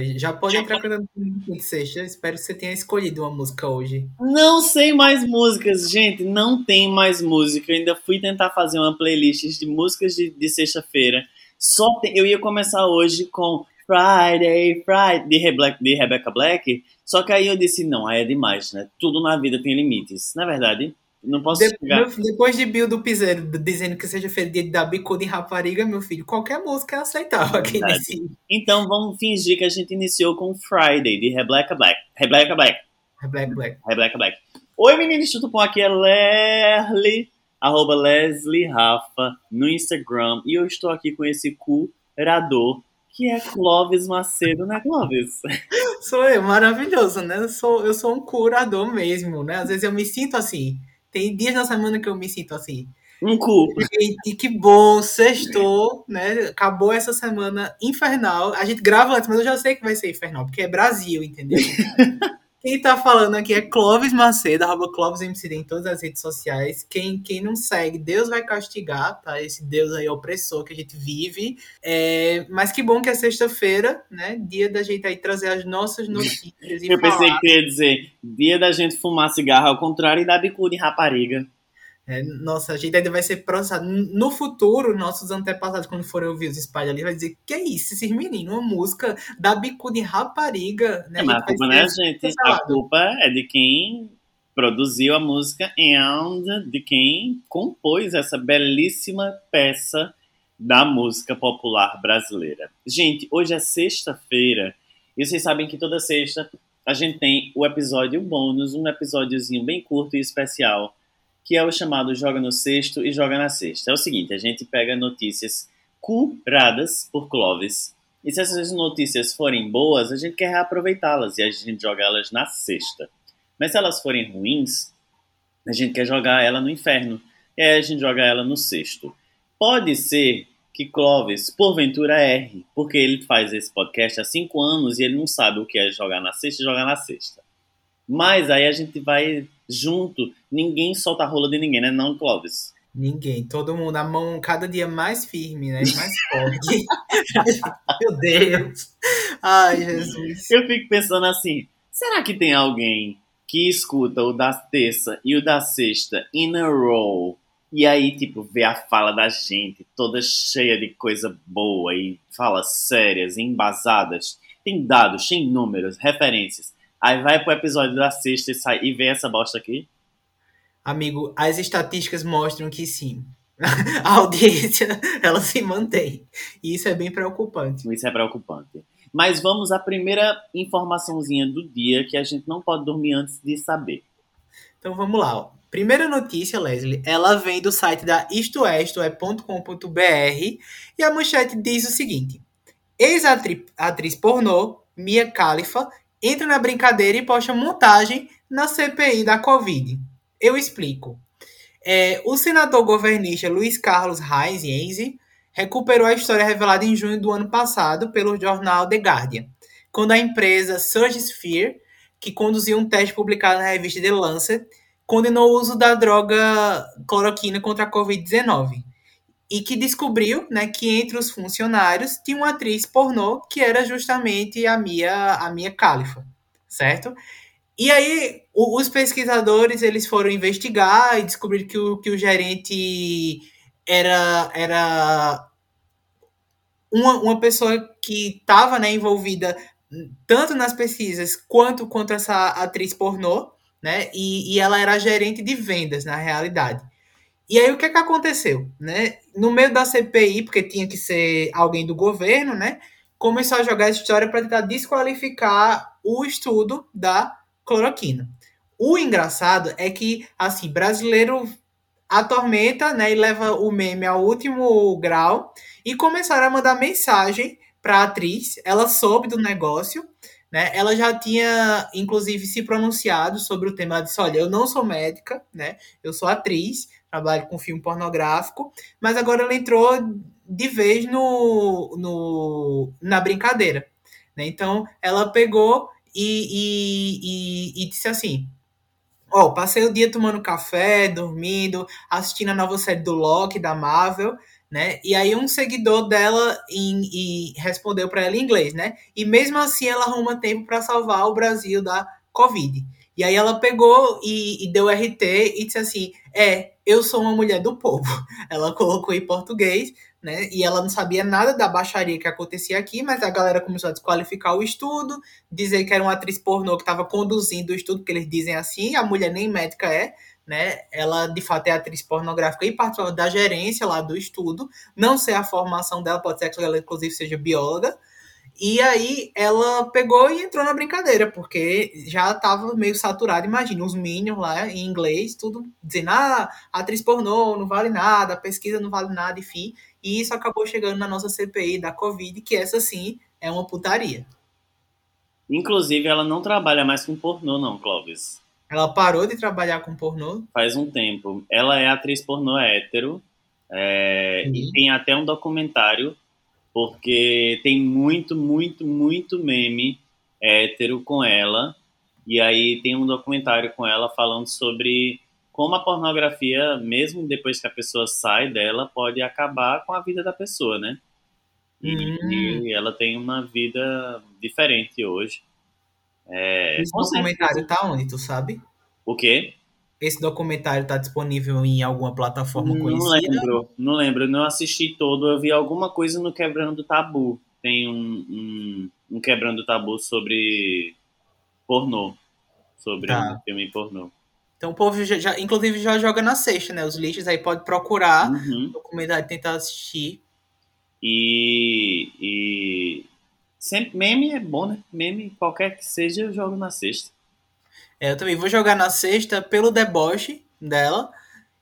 pronto. Já pode entrar cantando de sexta. Espero que você tenha escolhido uma música hoje. Não sei mais músicas, gente. Não tem mais música. Eu ainda fui tentar fazer uma playlist de músicas de, de sexta-feira. Só tem, eu ia começar hoje com Friday, Friday, de, Rebecca, de Rebecca Black. Só que aí eu disse, não, aí é demais, né? Tudo na vida tem limites. Na é verdade, não posso de, chegar... Depois de Bill do Piseiro dizendo que seja feito de dar bicuda em rapariga, meu filho, qualquer música é aceitável aqui nesse. Então vamos fingir que a gente iniciou com Friday, de Rebecca Black. Rebecca Black. Rebecca Black. Rebecca Black. Oi, meninos, tudo bom? Aqui é Lerly, arroba Leslie Rafa, no Instagram. E eu estou aqui com esse curador, que é Clóvis Macedo, né, Clóvis? Sou eu, maravilhoso, né? Eu sou, eu sou um curador mesmo, né? Às vezes eu me sinto assim tem dias na semana que eu me sinto assim. Um cu. E, e que bom, sextou, né? Acabou essa semana infernal. A gente grava antes, mas eu já sei que vai ser infernal, porque é Brasil, entendeu? Quem tá falando aqui é Clóvis Macedo, arroba Clóvis MC em todas as redes sociais. Quem, quem não segue, Deus vai castigar, tá? Esse Deus aí opressor que a gente vive. É, mas que bom que é sexta-feira, né? Dia da gente aí trazer as nossas notícias. Eu pensei que ia dizer dia da gente fumar cigarro ao contrário e dar bicuda em rapariga. É, nossa, a gente ainda vai ser processado. No futuro, nossos antepassados, quando forem ouvir os espalhos ali, vai dizer: que é isso, esses meninos? Uma música da bicuda em rapariga. Né? É, mas a, culpa não é a gente, a culpa é de quem produziu a música e de quem compôs essa belíssima peça da música popular brasileira. Gente, hoje é sexta-feira e vocês sabem que toda sexta a gente tem o episódio bônus, um episódiozinho bem curto e especial que é o chamado Joga no Sexto e Joga na Sexta. É o seguinte, a gente pega notícias curadas por Clovis, e se essas notícias forem boas, a gente quer reaproveitá-las e a gente joga elas na sexta. Mas se elas forem ruins, a gente quer jogar ela no inferno, e aí a gente joga ela no sexto. Pode ser que Clovis, porventura, erre, porque ele faz esse podcast há cinco anos e ele não sabe o que é jogar na sexta e jogar na sexta. Mas aí a gente vai junto, ninguém solta a rola de ninguém, né? Não, Clóvis? Ninguém, todo mundo, a mão cada dia mais firme, né? Mais forte. Meu Deus. Ai, Jesus. Eu fico pensando assim, será que tem alguém que escuta o da terça e o da sexta in a row e aí, tipo, vê a fala da gente toda cheia de coisa boa e falas sérias, embasadas, tem dados, tem números, referências. Aí vai pro episódio da sexta e, sai, e vê essa bosta aqui. Amigo, as estatísticas mostram que sim. A audiência, ela se mantém. E isso é bem preocupante. Isso é preocupante. Mas vamos à primeira informaçãozinha do dia que a gente não pode dormir antes de saber. Então vamos lá. Ó. Primeira notícia, Leslie, ela vem do site da istoé.com.br e a manchete diz o seguinte: Ex-atriz pornô, Mia Khalifa, entra na brincadeira e posta montagem na CPI da Covid. Eu explico. É, o senador governista Luiz Carlos Reis Enzi recuperou a história revelada em junho do ano passado pelo jornal The Guardian, quando a empresa Surgisphere, que conduziu um teste publicado na revista The Lancet, condenou o uso da droga cloroquina contra a Covid-19 e que descobriu né, que entre os funcionários tinha uma atriz pornô que era justamente a Mia, a Mia Khalifa, certo? E aí o, os pesquisadores eles foram investigar e descobriram que o, que o gerente era, era uma, uma pessoa que estava né, envolvida tanto nas pesquisas quanto contra essa atriz pornô, né? E, e ela era gerente de vendas na realidade. E aí o que, é que aconteceu? Né? No meio da CPI, porque tinha que ser alguém do governo, né? Começou a jogar essa história para tentar desqualificar o estudo da cloroquina. O engraçado é que, assim, brasileiro atormenta, né, e leva o meme ao último grau e começaram a mandar mensagem para a atriz. Ela soube do negócio, né? Ela já tinha, inclusive, se pronunciado sobre o tema. Ela disse: Olha, eu não sou médica, né? Eu sou atriz, trabalho com filme pornográfico, mas agora ela entrou de vez no, no na brincadeira. Né? Então, ela pegou e, e, e, e disse assim: Ó, oh, passei o dia tomando café, dormindo, assistindo a nova série do Loki, da Marvel, né? E aí um seguidor dela em, respondeu para ela em inglês, né? E mesmo assim ela arruma tempo para salvar o Brasil da Covid. E aí ela pegou e, e, deu RT e disse assim: É, eu sou uma mulher do povo. Ela colocou em português, né? E ela não sabia nada da baixaria que acontecia aqui, mas a galera começou a desqualificar o estudo, dizer que era uma atriz pornô que estava conduzindo o estudo, porque eles dizem assim, a mulher nem médica é, né? Ela de fato é atriz pornográfica e participou da gerência lá do estudo. Não sei a formação dela, pode ser que ela inclusive seja bióloga. E aí ela pegou e entrou na brincadeira, porque já estava meio saturado, imagina, os Minions lá em inglês, tudo dizendo, ah, atriz pornô não vale nada, pesquisa não vale nada, enfim. E isso acabou chegando na nossa CPI da Covid, que essa sim é uma putaria. Inclusive, ela não trabalha mais com pornô, não, Clóvis. Ela parou de trabalhar com pornô? Faz um tempo. Ela é atriz pornô hétero. É, e tem até um documentário, porque tem muito, muito, muito meme hétero com ela. E aí tem um documentário com ela falando sobre como a pornografia, mesmo depois que a pessoa sai dela, pode acabar com a vida da pessoa, né? E, hum. e ela tem uma vida diferente hoje. É, Esse documentário tá onde, tu sabe? O quê? Esse documentário tá disponível em alguma plataforma não conhecida? Não lembro, não lembro. Não assisti todo. Eu vi alguma coisa no Quebrando Tabu. Tem um, um, um Quebrando Tabu sobre pornô. Sobre tá. um filme pornô. Então o povo já, já, inclusive já joga na sexta, né? Os lixos aí pode procurar uhum. o documentário tentar assistir. E, e sempre meme é bom, né? Meme qualquer que seja eu jogo na sexta. É, eu também vou jogar na sexta pelo deboche dela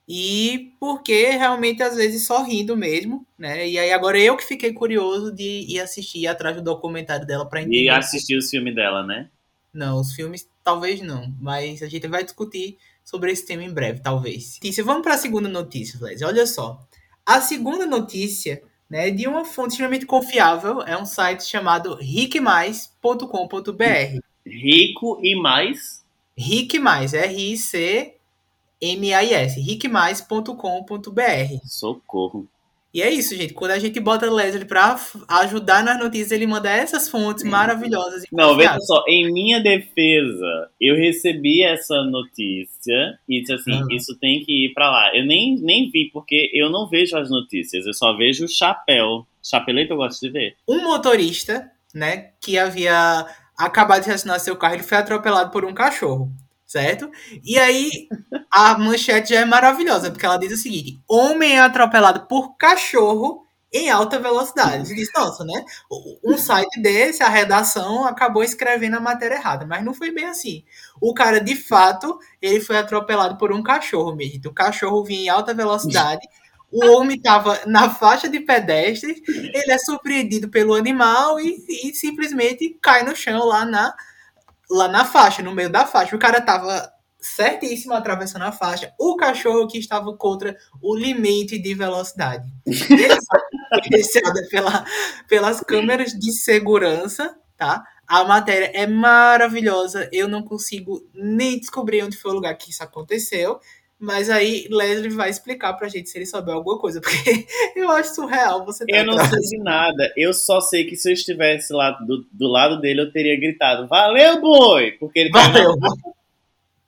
e porque realmente às vezes só rindo mesmo, né? E aí agora eu que fiquei curioso de ir assistir atrás do documentário dela para entender. E assistir os filmes dela, né? Não, os filmes talvez não, mas a gente vai discutir sobre esse tema em breve, talvez. Notícia. Vamos para a segunda notícia, Fles. Olha só. A segunda notícia né, de uma fonte extremamente confiável é um site chamado riquemais.com.br. Rico e mais? Riquemais, R-I-C-M-A-I-S, riquemais.com.br. Socorro. E é isso, gente. Quando a gente bota Leslie pra ajudar nas notícias, ele manda essas fontes maravilhosas. Não, veja só, em minha defesa, eu recebi essa notícia e disse assim: uhum. isso tem que ir pra lá. Eu nem, nem vi, porque eu não vejo as notícias, eu só vejo o chapéu. Chapeleiro eu gosto de ver. Um motorista, né, que havia acabado de estacionar seu carro, ele foi atropelado por um cachorro certo? E aí a manchete já é maravilhosa, porque ela diz o seguinte: homem é atropelado por cachorro em alta velocidade. Diz, nossa, né? Um site desse, a redação acabou escrevendo a matéria errada, mas não foi bem assim. O cara, de fato, ele foi atropelado por um cachorro mesmo. O cachorro vinha em alta velocidade. O homem estava na faixa de pedestre, ele é surpreendido pelo animal e, e simplesmente cai no chão lá na, lá na faixa, no meio da faixa. O cara tava certíssimo atravessando a faixa. O cachorro que estava contra o limite de velocidade. Apreciada pela, pelas câmeras de segurança, tá? A matéria é maravilhosa. Eu não consigo nem descobrir onde foi o lugar que isso aconteceu. Mas aí Leslie vai explicar pra gente se ele souber alguma coisa, porque eu acho surreal você tá Eu não sei de nada. Eu só sei que se eu estivesse lá do, do lado dele, eu teria gritado: Valeu, boi! Porque ele tá Valeu!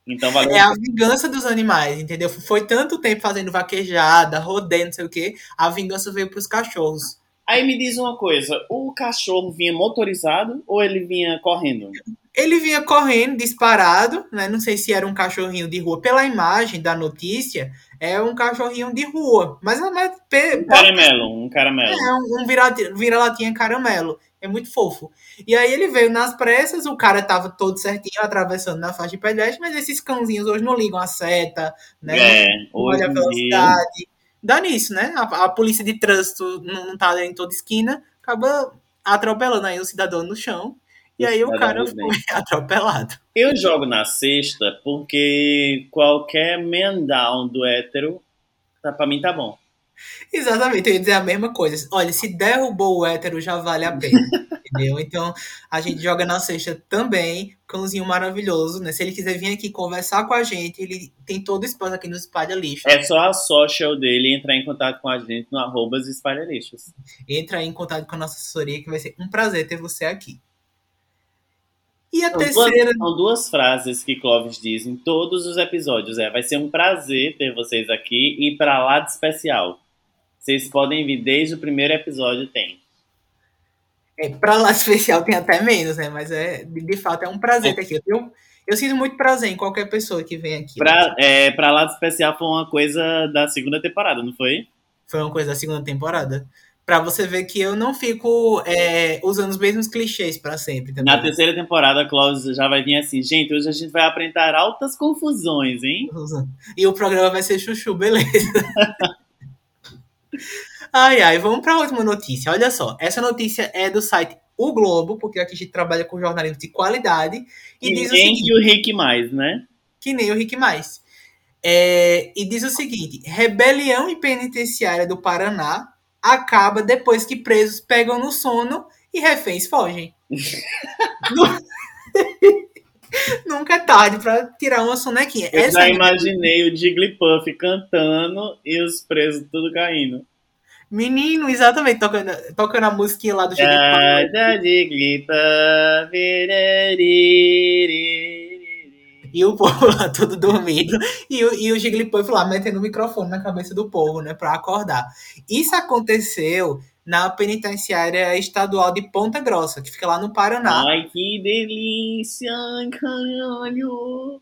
Então valeu. É a vingança dos animais, entendeu? Foi tanto tempo fazendo vaquejada, rodeio, não sei o quê. A vingança veio pros cachorros. Aí me diz uma coisa: o cachorro vinha motorizado ou ele vinha correndo? Ele vinha correndo, disparado, né? Não sei se era um cachorrinho de rua. Pela imagem da notícia, é um cachorrinho de rua. Mas é mais. Um caramelo, um caramelo. É, um, um vira-latinha caramelo. É muito fofo. E aí ele veio nas pressas, o cara tava todo certinho, atravessando na faixa de pedestre, mas esses cãozinhos hoje não ligam a seta, né? É, olha a velocidade. Dá nisso, né? A, a polícia de trânsito não, não tá em toda esquina, acaba atropelando aí o cidadão no chão e aí o cara foi atropelado. Eu jogo na sexta porque qualquer man down do hétero, tá, pra mim tá bom. Exatamente, eu ia dizer a mesma coisa. Olha, se derrubou o hétero, já vale a pena. entendeu? Então, a gente joga na sexta também, cãozinho maravilhoso, né? Se ele quiser vir aqui conversar com a gente, ele tem todo o espaço aqui no Espalha Lixo. É só a social dele entrar em contato com a gente no arroba Espalha Lixos. Entra em contato com a nossa assessoria, que vai ser um prazer ter você aqui. E a são terceira. Duas, são duas frases que Clóvis diz em todos os episódios. É, vai ser um prazer ter vocês aqui e para lá de especial. Vocês podem vir desde o primeiro episódio, tem. É, pra lá especial tem até menos, né? Mas é, de, de fato é um prazer ter aqui. Eu, eu sinto muito prazer em qualquer pessoa que vem aqui. Pra, né? é, pra lá especial foi uma coisa da segunda temporada, não foi? Foi uma coisa da segunda temporada. Pra você ver que eu não fico é, usando os mesmos clichês para sempre. Também. Na terceira temporada, a Cláudia já vai vir assim, gente, hoje a gente vai apresentar altas confusões, hein? E o programa vai ser chuchu, beleza. ai, ai, vamos para a última notícia. Olha só, essa notícia é do site O Globo, porque aqui a gente trabalha com jornalismo de qualidade. E que diz o seguinte, o Rick Mais, né? Que nem o Rick Mais. É, e diz o seguinte: rebelião em penitenciária do Paraná acaba depois que presos pegam no sono e reféns fogem. Nunca é tarde para tirar uma sonequinha. Eu Essa já é imaginei o Jigglypuff cantando e os presos tudo caindo. Menino, exatamente, tocando, tocando a musiquinha lá do Jigglypuff. E o povo lá todo dormindo. E o, e o Jigglypuff lá metendo o microfone na cabeça do povo, né? Pra acordar. Isso aconteceu na penitenciária estadual de Ponta Grossa, que fica lá no Paraná. Ai, que delícia, caralho!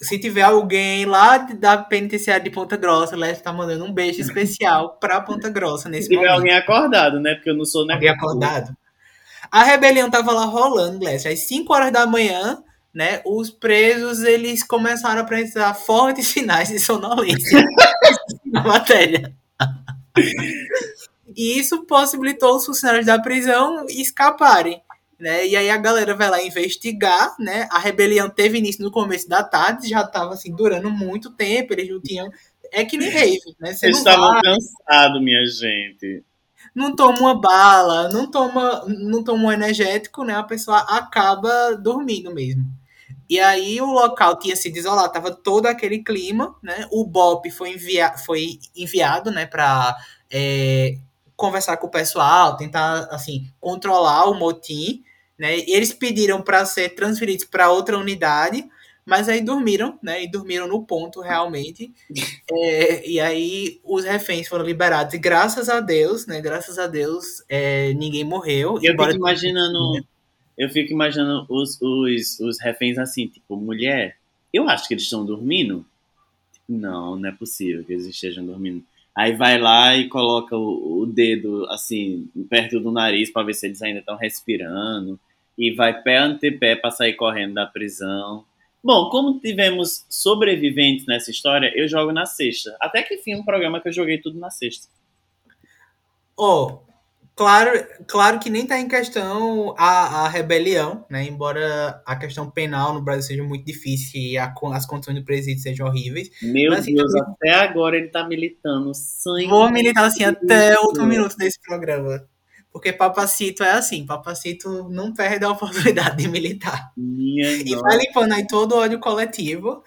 Se tiver alguém lá da penitenciária de Ponta Grossa, Leste tá mandando um beijo especial pra Ponta Grossa nesse Se tiver momento. alguém acordado, né? Porque eu não sou né? Alguém acordado. A rebelião tava lá rolando, Leste. Às 5 horas da manhã, né? Os presos, eles começaram a apresentar fortes sinais de sonolência na matéria. E isso possibilitou os funcionários da prisão escaparem. Né? E aí a galera vai lá investigar, né? A rebelião teve início no começo da tarde, já estava assim durando muito tempo, eles não tinham é que nem rave, né? Você eles estavam cansados, minha gente. Não toma uma bala, não toma, não toma um energético, né? A pessoa acaba dormindo mesmo. E aí o local tinha sido isolado, tava todo aquele clima, né? O BOP foi, envia foi enviado, né, para é, conversar com o pessoal, tentar assim controlar o motim, né? E eles pediram para ser transferidos para outra unidade, mas aí dormiram, né? E dormiram no ponto realmente. É, e aí os reféns foram liberados e graças a Deus, né? Graças a Deus é, ninguém morreu. Eu fico imaginando, eu fico imaginando os, os, os reféns assim, tipo mulher. Eu acho que eles estão dormindo. Não, não é possível que eles estejam dormindo. Aí vai lá e coloca o, o dedo assim perto do nariz para ver se eles ainda estão respirando e vai pé ante pé para sair correndo da prisão. Bom, como tivemos sobreviventes nessa história, eu jogo na sexta. Até que enfim, um programa que eu joguei tudo na sexta. Oh, Claro, claro que nem está em questão a, a rebelião, né? Embora a questão penal no Brasil seja muito difícil e a, as condições do presídio sejam horríveis. Meu mas, assim, Deus, até agora ele está militando sangue. Vou militar assim até o último minuto desse programa. Porque Papacito é assim, Papacito não perde a oportunidade de militar. Minha e nossa. vai limpando aí todo o ódio coletivo.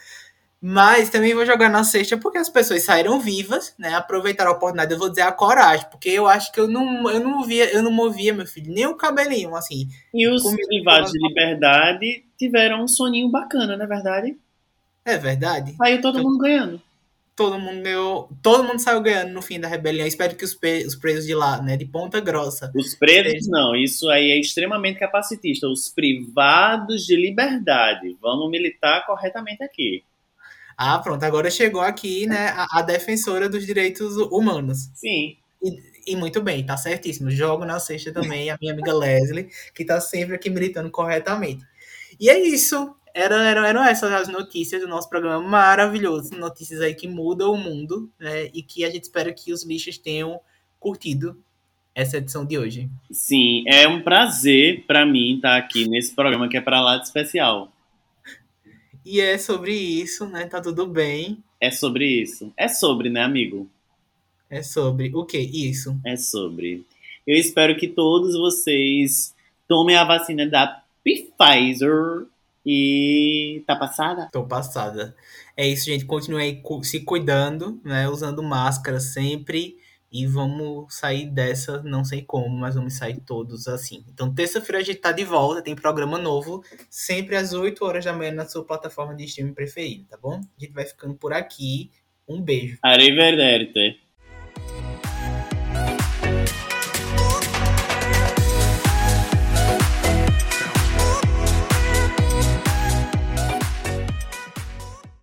Mas também vou jogar na sexta porque as pessoas saíram vivas, né? Aproveitaram a oportunidade, eu vou dizer a coragem, porque eu acho que eu não, eu não via, eu não movia, meu filho, nem o cabelinho, assim. E os privados de liberdade tiveram um soninho bacana, não é verdade? É verdade. Aí todo então, mundo ganhando. Todo mundo ganhou, todo mundo saiu ganhando no fim da rebelião. Espero que os, os presos de lá, né, de Ponta Grossa. Os presos não, isso aí é extremamente capacitista. Os privados de liberdade. Vamos militar corretamente aqui. Ah, pronto, agora chegou aqui, né, a, a defensora dos direitos humanos. Sim. E, e, muito bem, tá certíssimo. Jogo na sexta também a minha amiga Leslie, que tá sempre aqui militando corretamente. E é isso. Era, era, eram essas as notícias do nosso programa maravilhoso. Notícias aí que mudam o mundo, né? E que a gente espera que os lixos tenham curtido essa edição de hoje. Sim, é um prazer para mim estar aqui nesse programa que é para lá de especial. E é sobre isso, né? Tá tudo bem. É sobre isso. É sobre, né, amigo? É sobre o que isso? É sobre. Eu espero que todos vocês tomem a vacina da Pfizer e tá passada? Tô passada. É isso, gente. Continue aí se cuidando, né? Usando máscara sempre. E vamos sair dessa, não sei como, mas vamos sair todos assim. Então, terça-feira a gente tá de volta, tem programa novo, sempre às 8 horas da manhã na sua plataforma de streaming preferida, tá bom? A gente vai ficando por aqui. Um beijo. Arrivederci.